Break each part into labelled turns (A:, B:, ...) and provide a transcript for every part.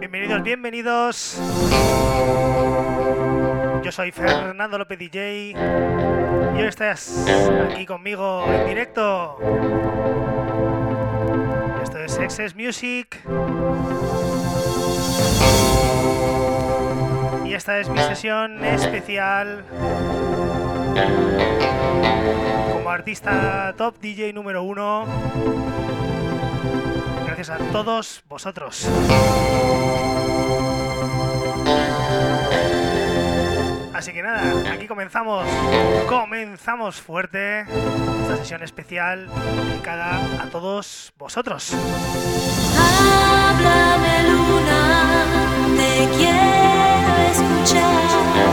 A: Bienvenidos, bienvenidos. Yo soy Fernando López DJ y hoy estás aquí conmigo en directo. Esto es Excess Music. Esta es mi sesión especial como artista top DJ número uno. Gracias a todos vosotros. Así que nada, aquí comenzamos. Comenzamos fuerte esta sesión especial dedicada a todos vosotros.
B: Háblame luna, te quiero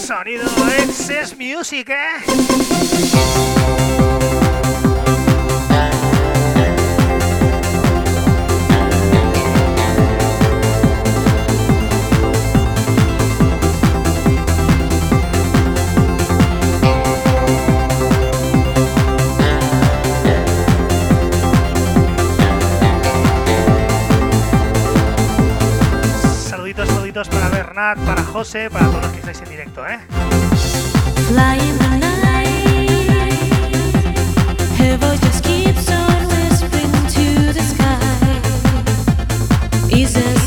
A: Sonido Excess Music, ¿eh? Para José, para todos los que estáis en directo, ¿eh?
B: Flying the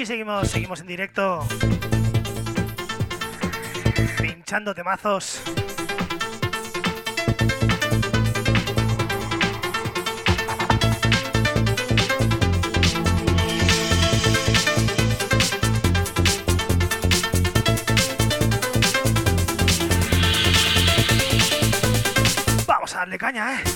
A: aquí seguimos, seguimos en directo. Pinchando temazos. Vamos a darle caña, ¿eh?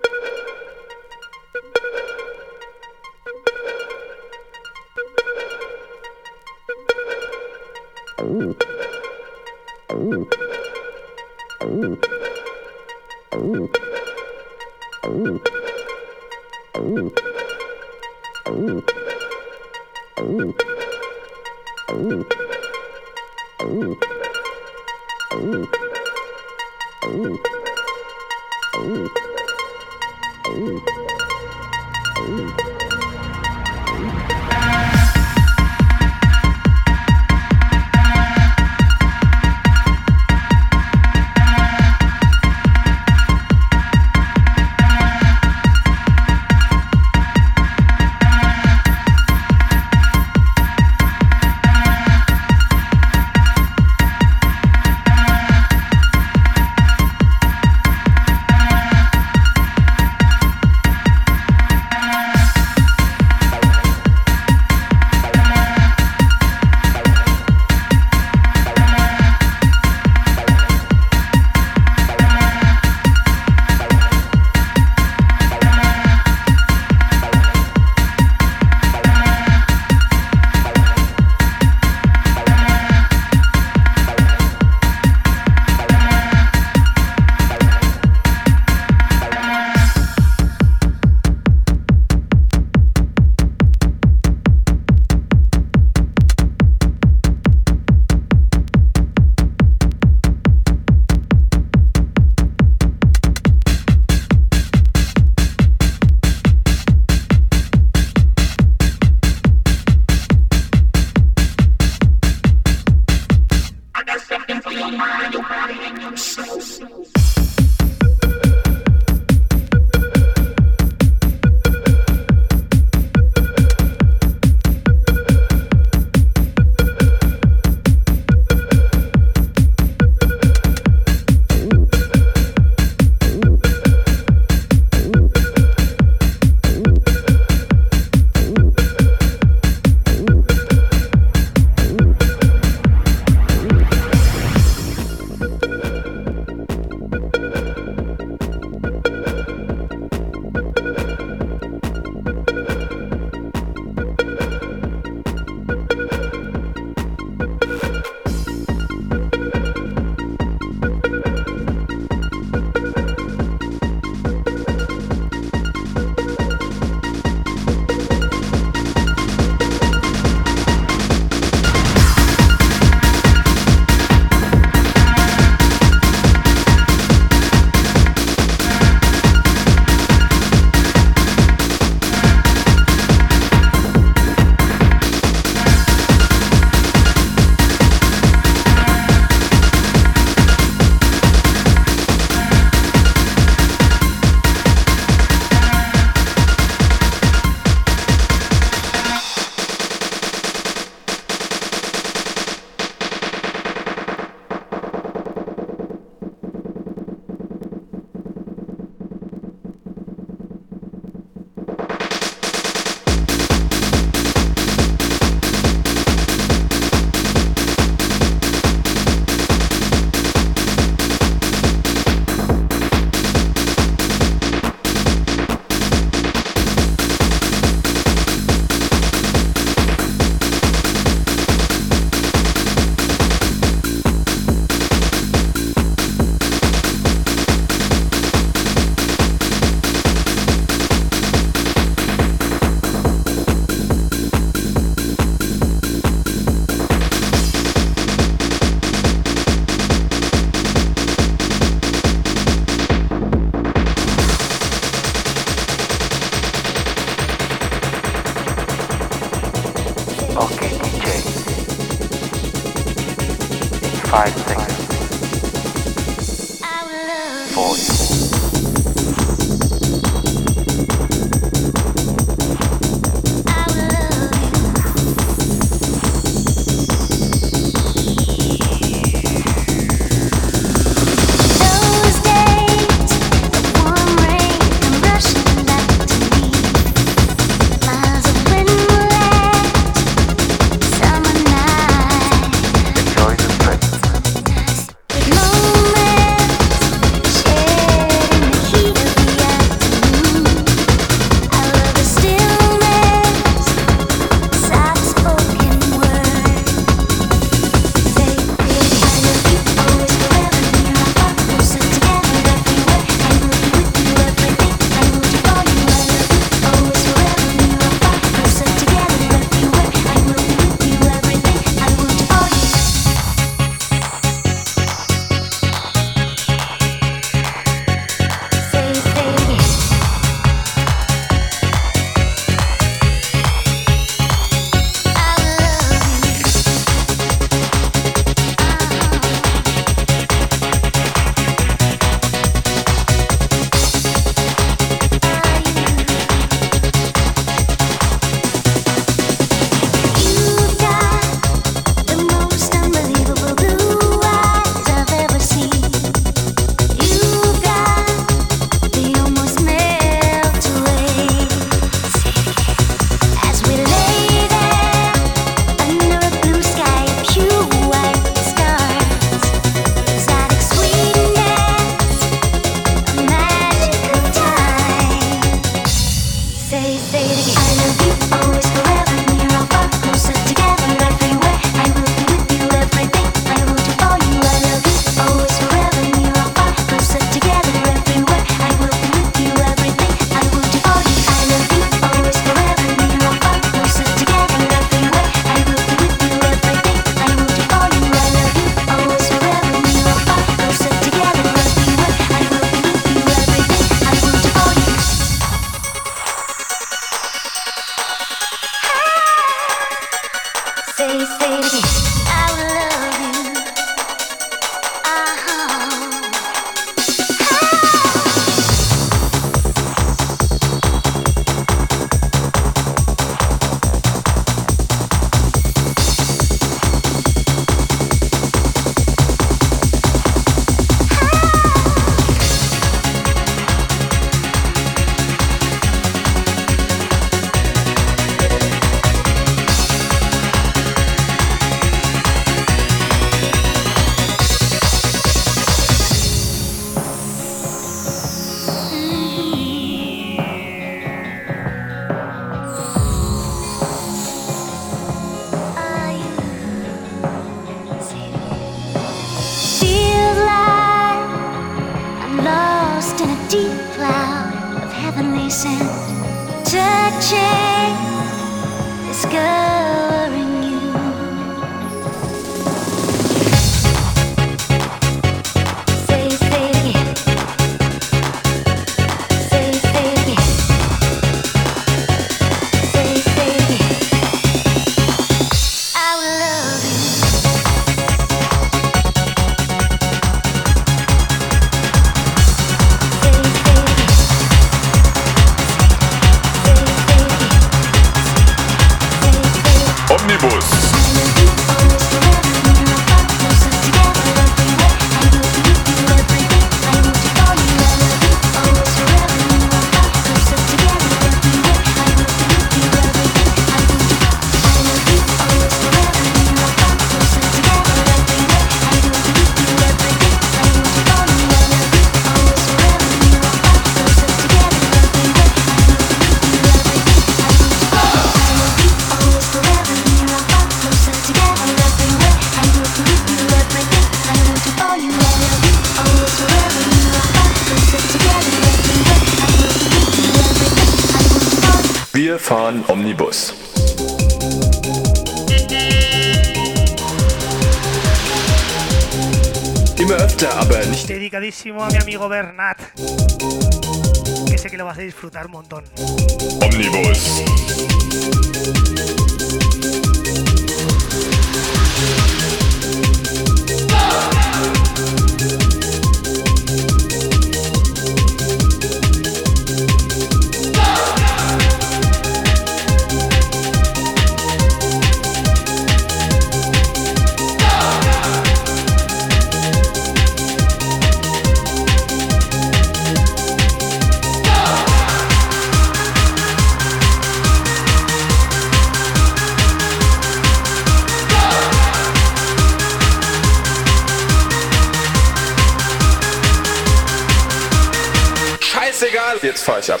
C: egal, jetzt fahre ich ab.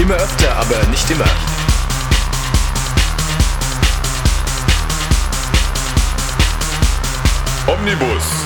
C: Immer öfter, aber nicht immer. Omnibus.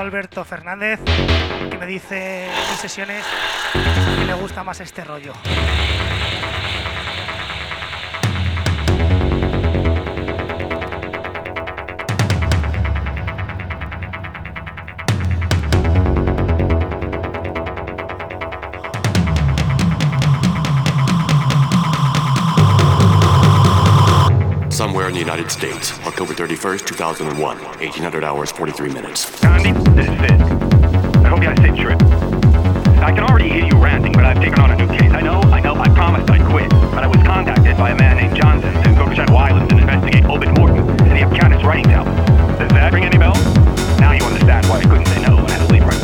A: Alberto Fernández, que me dice en sesiones que le gusta más este rollo.
D: Somewhere in the United States, October 31st, 2001, 1800 hours, 43 minutes.
E: Gandhi, this is Fizz. I hope you had a. I can already hear you ranting, but I've taken on a new case. I know, I know, I promised I'd quit, but I was contacted by a man named Johnson to go to Shadow Islands and investigate Obed Morton and the Afghanis writing album. Does that ring any bells? Now you understand why I couldn't say no and had to leave right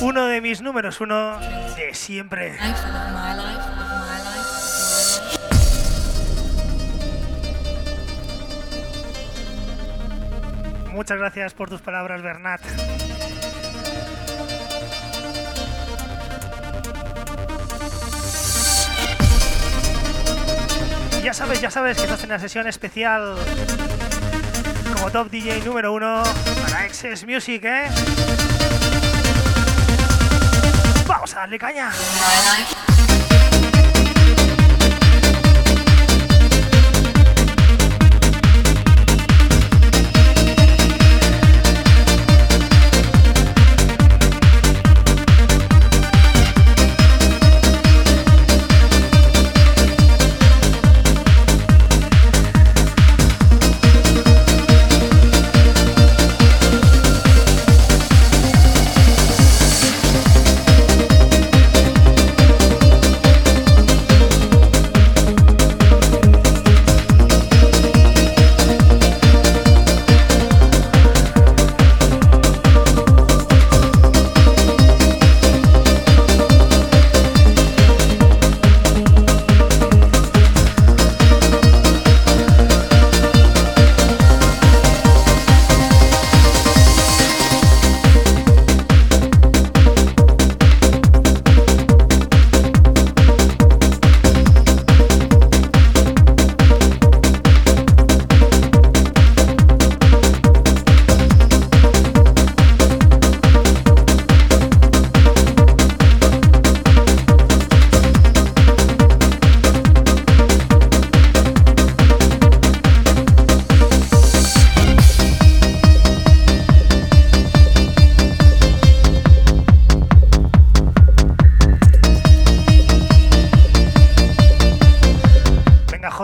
A: Uno de mis números uno de siempre. Muchas gracias por tus palabras, Bernat. Ya sabes, ya sabes que estás en la sesión especial como top DJ número uno para Excess Music, ¿eh? Vamos a darle caña.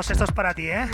A: José, esto es para ti, ¿eh?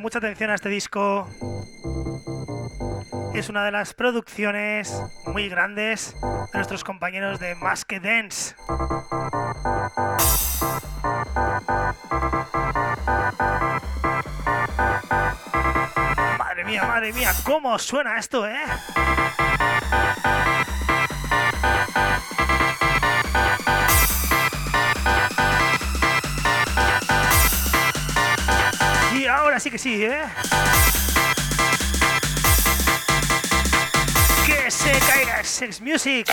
A: Mucha atención a este disco. Es una de las producciones muy grandes de nuestros compañeros de Más que Dance. Madre mía, madre mía, ¿cómo suena esto, eh? Y ahora sí que sí, ¿eh? Que se caiga Sex Music.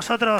F: Vosotros.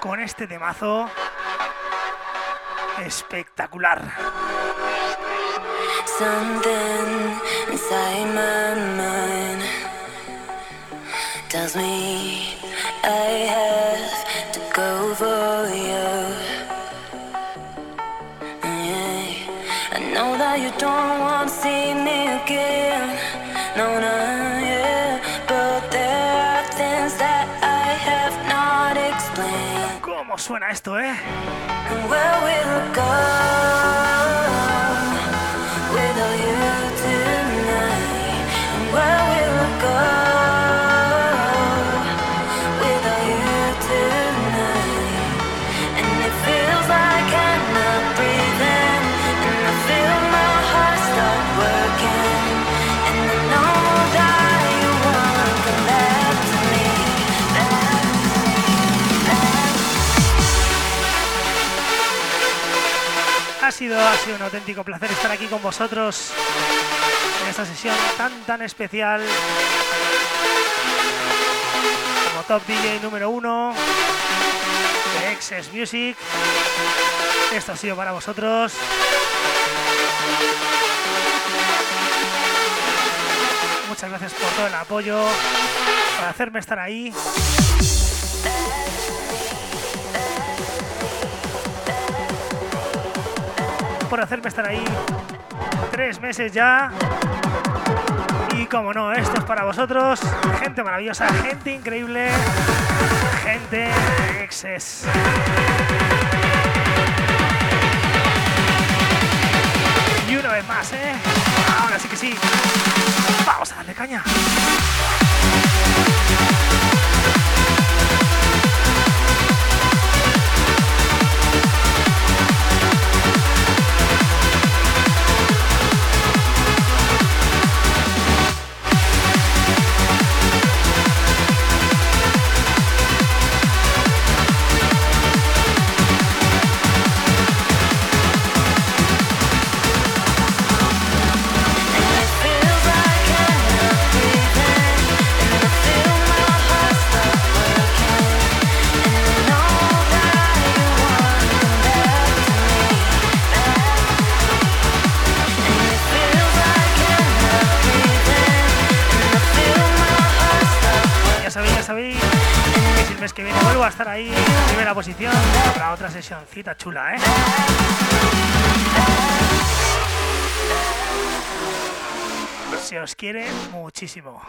G: Con este temazo espectacular. Esto, eh? Ha sido un auténtico placer estar aquí con vosotros en esta sesión tan tan especial como Top DJ número uno de Excess Music. Esto ha sido para vosotros. Muchas gracias por todo el apoyo, por hacerme estar ahí. Por hacerme estar ahí tres meses ya. Y como no, esto es para vosotros. Gente maravillosa, gente increíble, gente exes. Y una vez más, ¿eh? Ahora sí que sí. Vamos a darle caña. Estar ahí en primera posición para otra sesioncita chula, ¿eh? Se os quiere muchísimo.